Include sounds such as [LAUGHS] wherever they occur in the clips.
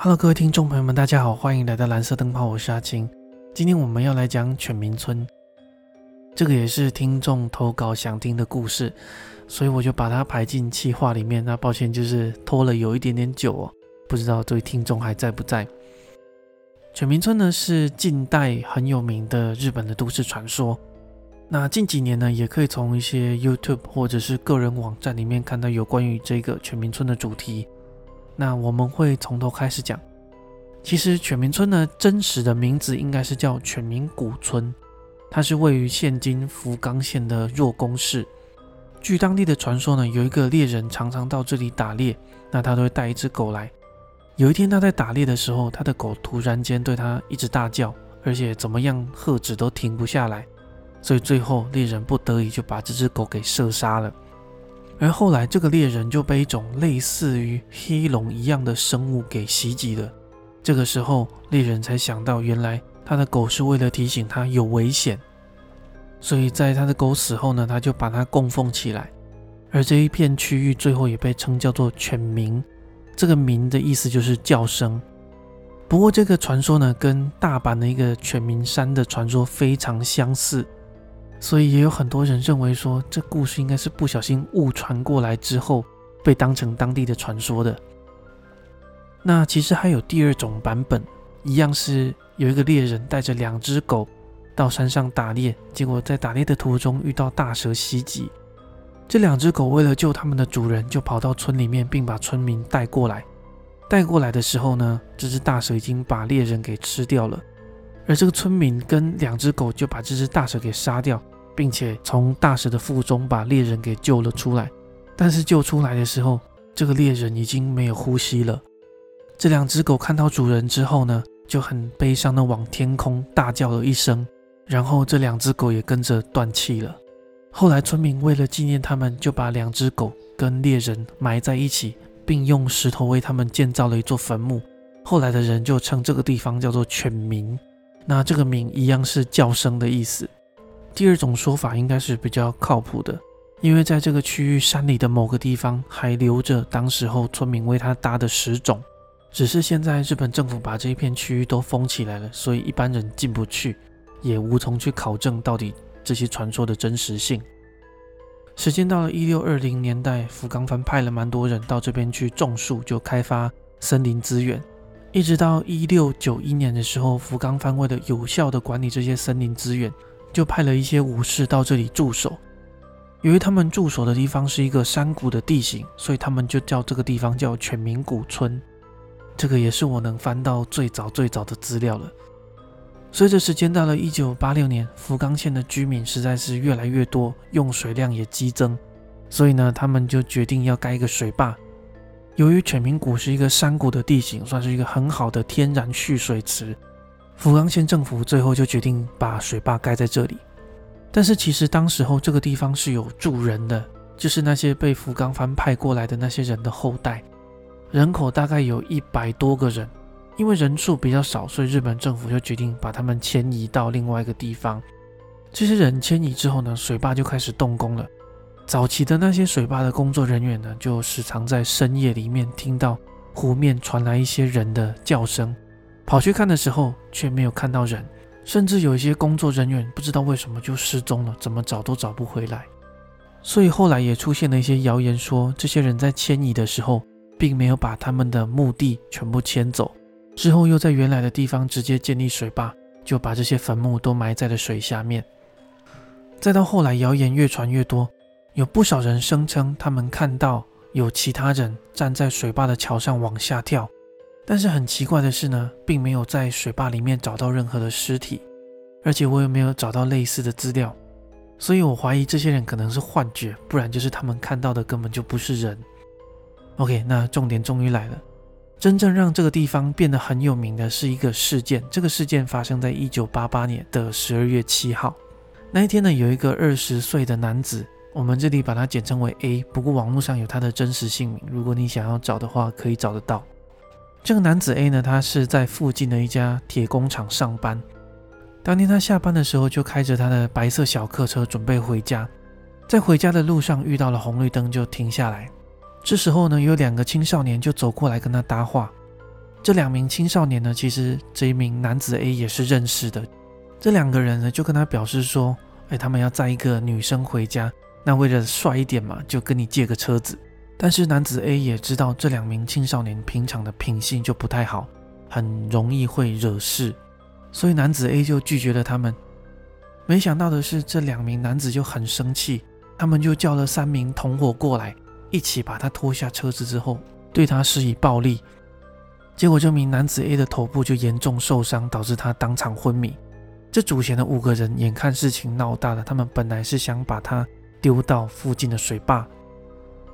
Hello，各位听众朋友们，大家好，欢迎来到蓝色灯泡，我是阿青。今天我们要来讲犬鸣村，这个也是听众投稿想听的故事，所以我就把它排进企划里面。那抱歉，就是拖了有一点点久哦，不知道这位听众还在不在。犬鸣村呢是近代很有名的日本的都市传说。那近几年呢，也可以从一些 YouTube 或者是个人网站里面看到有关于这个犬鸣村的主题。那我们会从头开始讲。其实犬鸣村呢，真实的名字应该是叫犬鸣古村，它是位于现今福冈县的若宫市。据当地的传说呢，有一个猎人常常到这里打猎，那他都会带一只狗来。有一天他在打猎的时候，他的狗突然间对他一直大叫，而且怎么样喝止都停不下来。所以最后猎人不得已就把这只狗给射杀了，而后来这个猎人就被一种类似于黑龙一样的生物给袭击了。这个时候猎人才想到，原来他的狗是为了提醒他有危险，所以在他的狗死后呢，他就把它供奉起来。而这一片区域最后也被称叫做犬鸣，这个鸣的意思就是叫声。不过这个传说呢，跟大阪的一个犬鸣山的传说非常相似。所以也有很多人认为说，这故事应该是不小心误传过来之后，被当成当地的传说的。那其实还有第二种版本，一样是有一个猎人带着两只狗到山上打猎，结果在打猎的途中遇到大蛇袭击。这两只狗为了救他们的主人，就跑到村里面，并把村民带过来。带过来的时候呢，这只大蛇已经把猎人给吃掉了。而这个村民跟两只狗就把这只大蛇给杀掉，并且从大蛇的腹中把猎人给救了出来。但是救出来的时候，这个猎人已经没有呼吸了。这两只狗看到主人之后呢，就很悲伤的往天空大叫了一声，然后这两只狗也跟着断气了。后来村民为了纪念他们，就把两只狗跟猎人埋在一起，并用石头为他们建造了一座坟墓。后来的人就称这个地方叫做犬鸣。那这个名一样是叫声的意思。第二种说法应该是比较靠谱的，因为在这个区域山里的某个地方还留着当时候村民为他搭的石冢，只是现在日本政府把这一片区域都封起来了，所以一般人进不去，也无从去考证到底这些传说的真实性。时间到了一六二零年代，福冈藩派了蛮多人到这边去种树，就开发森林资源。一直到一六九一年的时候，福冈藩为了有效的管理这些森林资源，就派了一些武士到这里驻守。由于他们驻守的地方是一个山谷的地形，所以他们就叫这个地方叫犬鸣谷村。这个也是我能翻到最早最早的资料了。随着时间到了一九八六年，福冈县的居民实在是越来越多，用水量也激增，所以呢，他们就决定要盖一个水坝。由于犬鸣谷是一个山谷的地形，算是一个很好的天然蓄水池，福冈县政府最后就决定把水坝盖在这里。但是其实当时候这个地方是有住人的，就是那些被福冈藩派过来的那些人的后代，人口大概有一百多个人。因为人数比较少，所以日本政府就决定把他们迁移到另外一个地方。这些人迁移之后呢，水坝就开始动工了。早期的那些水坝的工作人员呢，就时常在深夜里面听到湖面传来一些人的叫声，跑去看的时候却没有看到人，甚至有一些工作人员不知道为什么就失踪了，怎么找都找不回来。所以后来也出现了一些谣言，说这些人在迁移的时候，并没有把他们的墓地全部迁走，之后又在原来的地方直接建立水坝，就把这些坟墓都埋在了水下面。再到后来，谣言越传越多。有不少人声称，他们看到有其他人站在水坝的桥上往下跳，但是很奇怪的是呢，并没有在水坝里面找到任何的尸体，而且我也没有找到类似的资料，所以我怀疑这些人可能是幻觉，不然就是他们看到的根本就不是人。OK，那重点终于来了，真正让这个地方变得很有名的是一个事件，这个事件发生在一九八八年的十二月七号，那一天呢，有一个二十岁的男子。我们这里把它简称为 A，不过网络上有他的真实姓名，如果你想要找的话，可以找得到。这个男子 A 呢，他是在附近的一家铁工厂上班。当天他下班的时候，就开着他的白色小客车准备回家。在回家的路上遇到了红绿灯，就停下来。这时候呢，有两个青少年就走过来跟他搭话。这两名青少年呢，其实这一名男子 A 也是认识的。这两个人呢，就跟他表示说：“哎，他们要载一个女生回家，那为了帅一点嘛，就跟你借个车子。”但是男子 A 也知道这两名青少年平常的品性就不太好，很容易会惹事，所以男子 A 就拒绝了他们。没想到的是，这两名男子就很生气，他们就叫了三名同伙过来，一起把他拖下车子之后，对他施以暴力。结果这名男子 A 的头部就严重受伤，导致他当场昏迷。这主嫌的五个人眼看事情闹大了，他们本来是想把他丢到附近的水坝。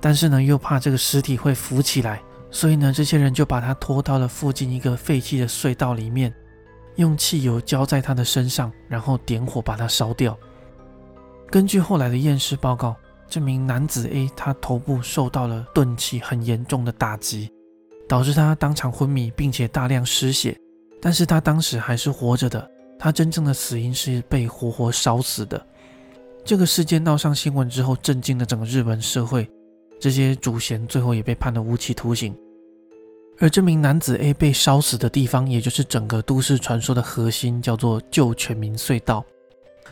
但是呢，又怕这个尸体会浮起来，所以呢，这些人就把他拖到了附近一个废弃的隧道里面，用汽油浇在他的身上，然后点火把他烧掉。根据后来的验尸报告，这名男子 A 他头部受到了钝器很严重的打击，导致他当场昏迷，并且大量失血。但是他当时还是活着的，他真正的死因是被活活烧死的。这个事件闹上新闻之后，震惊了整个日本社会。这些主嫌最后也被判了无期徒刑，而这名男子 A 被烧死的地方，也就是整个都市传说的核心，叫做旧全民隧道。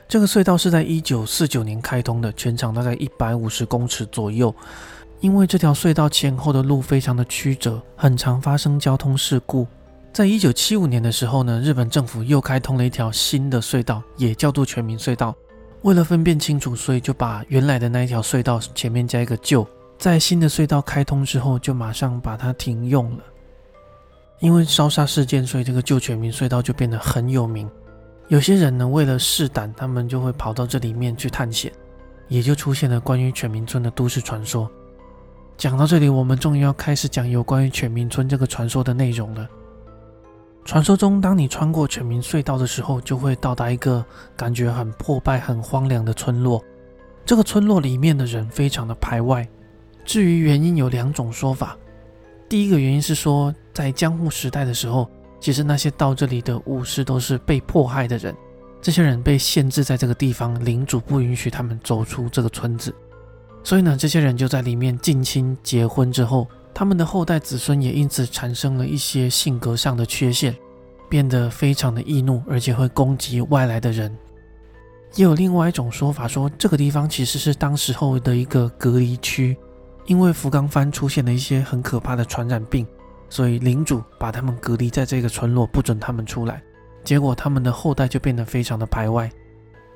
这个隧道是在一九四九年开通的，全长大概一百五十公尺左右。因为这条隧道前后的路非常的曲折，很常发生交通事故。在一九七五年的时候呢，日本政府又开通了一条新的隧道，也叫做全民隧道。为了分辨清楚，所以就把原来的那一条隧道前面加一个旧。在新的隧道开通之后，就马上把它停用了。因为烧杀事件，所以这个旧全民隧道就变得很有名。有些人呢，为了试胆，他们就会跑到这里面去探险，也就出现了关于全民村的都市传说。讲到这里，我们终于要开始讲有关于全民村这个传说的内容了。传说中，当你穿过全民隧道的时候，就会到达一个感觉很破败、很荒凉的村落。这个村落里面的人非常的排外。至于原因有两种说法，第一个原因是说，在江户时代的时候，其实那些到这里的武士都是被迫害的人，这些人被限制在这个地方，领主不允许他们走出这个村子，所以呢，这些人就在里面近亲结婚之后，他们的后代子孙也因此产生了一些性格上的缺陷，变得非常的易怒，而且会攻击外来的人。也有另外一种说法说，这个地方其实是当时候的一个隔离区。因为福冈藩出现了一些很可怕的传染病，所以领主把他们隔离在这个村落，不准他们出来。结果他们的后代就变得非常的排外，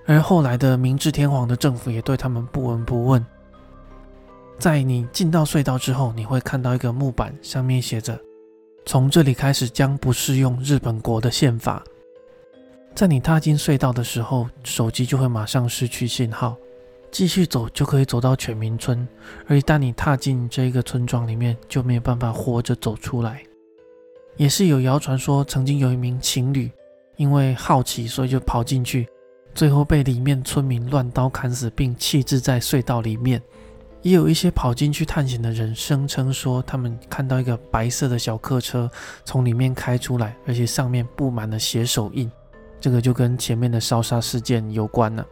而后来的明治天皇的政府也对他们不闻不问。在你进到隧道之后，你会看到一个木板，上面写着：“从这里开始将不适用日本国的宪法。”在你踏进隧道的时候，手机就会马上失去信号。继续走就可以走到犬鸣村，而一旦你踏进这个村庄里面，就没有办法活着走出来。也是有谣传说，曾经有一名情侣因为好奇，所以就跑进去，最后被里面村民乱刀砍死，并弃置在隧道里面。也有一些跑进去探险的人声称说，他们看到一个白色的小客车从里面开出来，而且上面布满了血手印。这个就跟前面的烧杀事件有关了。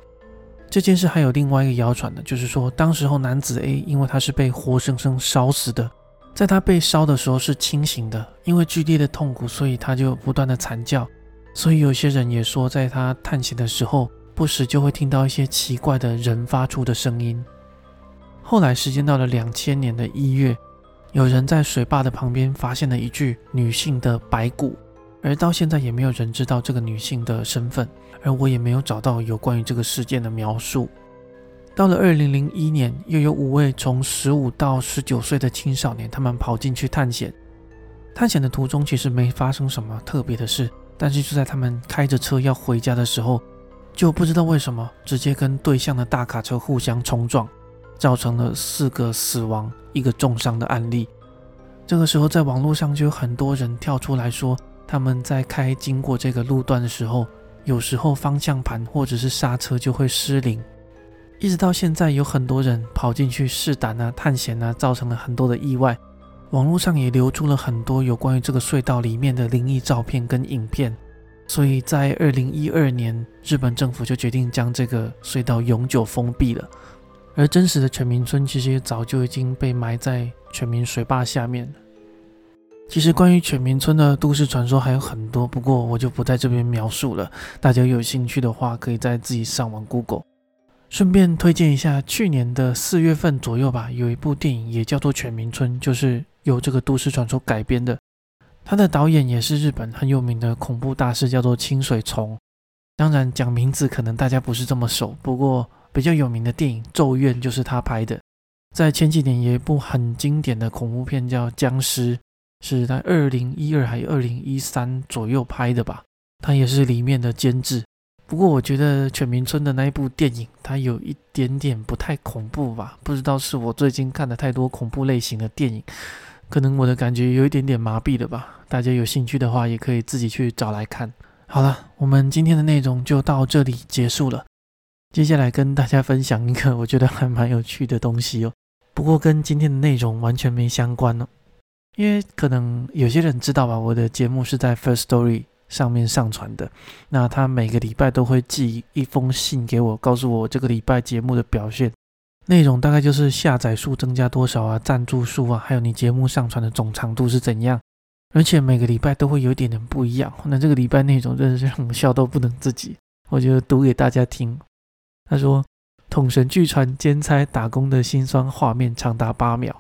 这件事还有另外一个谣传的，就是说，当时候男子 A 因为他是被活生生烧死的，在他被烧的时候是清醒的，因为剧烈的痛苦，所以他就不断的惨叫。所以有些人也说，在他探险的时候，不时就会听到一些奇怪的人发出的声音。后来时间到了两千年的一月，有人在水坝的旁边发现了一具女性的白骨，而到现在也没有人知道这个女性的身份。而我也没有找到有关于这个事件的描述。到了二零零一年，又有五位从十五到十九岁的青少年，他们跑进去探险。探险的途中其实没发生什么特别的事，但是就在他们开着车要回家的时候，就不知道为什么直接跟对向的大卡车互相冲撞，造成了四个死亡、一个重伤的案例。这个时候，在网络上就有很多人跳出来说，他们在开经过这个路段的时候。有时候方向盘或者是刹车就会失灵，一直到现在有很多人跑进去试胆啊、探险啊，造成了很多的意外。网络上也流出了很多有关于这个隧道里面的灵异照片跟影片。所以在二零一二年，日本政府就决定将这个隧道永久封闭了。而真实的全民村其实也早就已经被埋在全民水坝下面了。其实关于犬鸣村的都市传说还有很多，不过我就不在这边描述了。大家有兴趣的话，可以在自己上网 Google。顺便推荐一下，去年的四月份左右吧，有一部电影也叫做《犬鸣村》，就是由这个都市传说改编的。它的导演也是日本很有名的恐怖大师，叫做清水崇。当然讲名字可能大家不是这么熟，不过比较有名的电影《咒怨》就是他拍的。在前几年有一部很经典的恐怖片叫《僵尸》。是在二零一二还是二零一三左右拍的吧？他也是里面的监制。不过我觉得犬鸣村的那一部电影，它有一点点不太恐怖吧？不知道是我最近看的太多恐怖类型的电影，可能我的感觉有一点点麻痹了吧？大家有兴趣的话，也可以自己去找来看。好了，我们今天的内容就到这里结束了。接下来跟大家分享一个 [LAUGHS] 我觉得还蛮有趣的东西哦，不过跟今天的内容完全没相关哦。因为可能有些人知道吧，我的节目是在 First Story 上面上传的。那他每个礼拜都会寄一封信给我，告诉我这个礼拜节目的表现内容，大概就是下载数增加多少啊，赞助数啊，还有你节目上传的总长度是怎样。而且每个礼拜都会有一点点不一样。那这个礼拜内容真的是让我笑到不能自己，我就读给大家听。他说：“统神据传兼差打工的辛酸画面长达八秒。”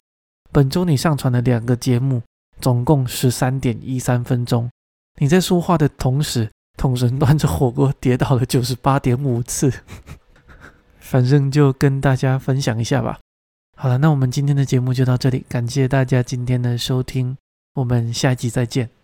本周你上传了两个节目，总共十三点一三分钟。你在说话的同时，桶神端着火锅跌倒了九十八点五次。[LAUGHS] 反正就跟大家分享一下吧。好了，那我们今天的节目就到这里，感谢大家今天的收听，我们下一集再见。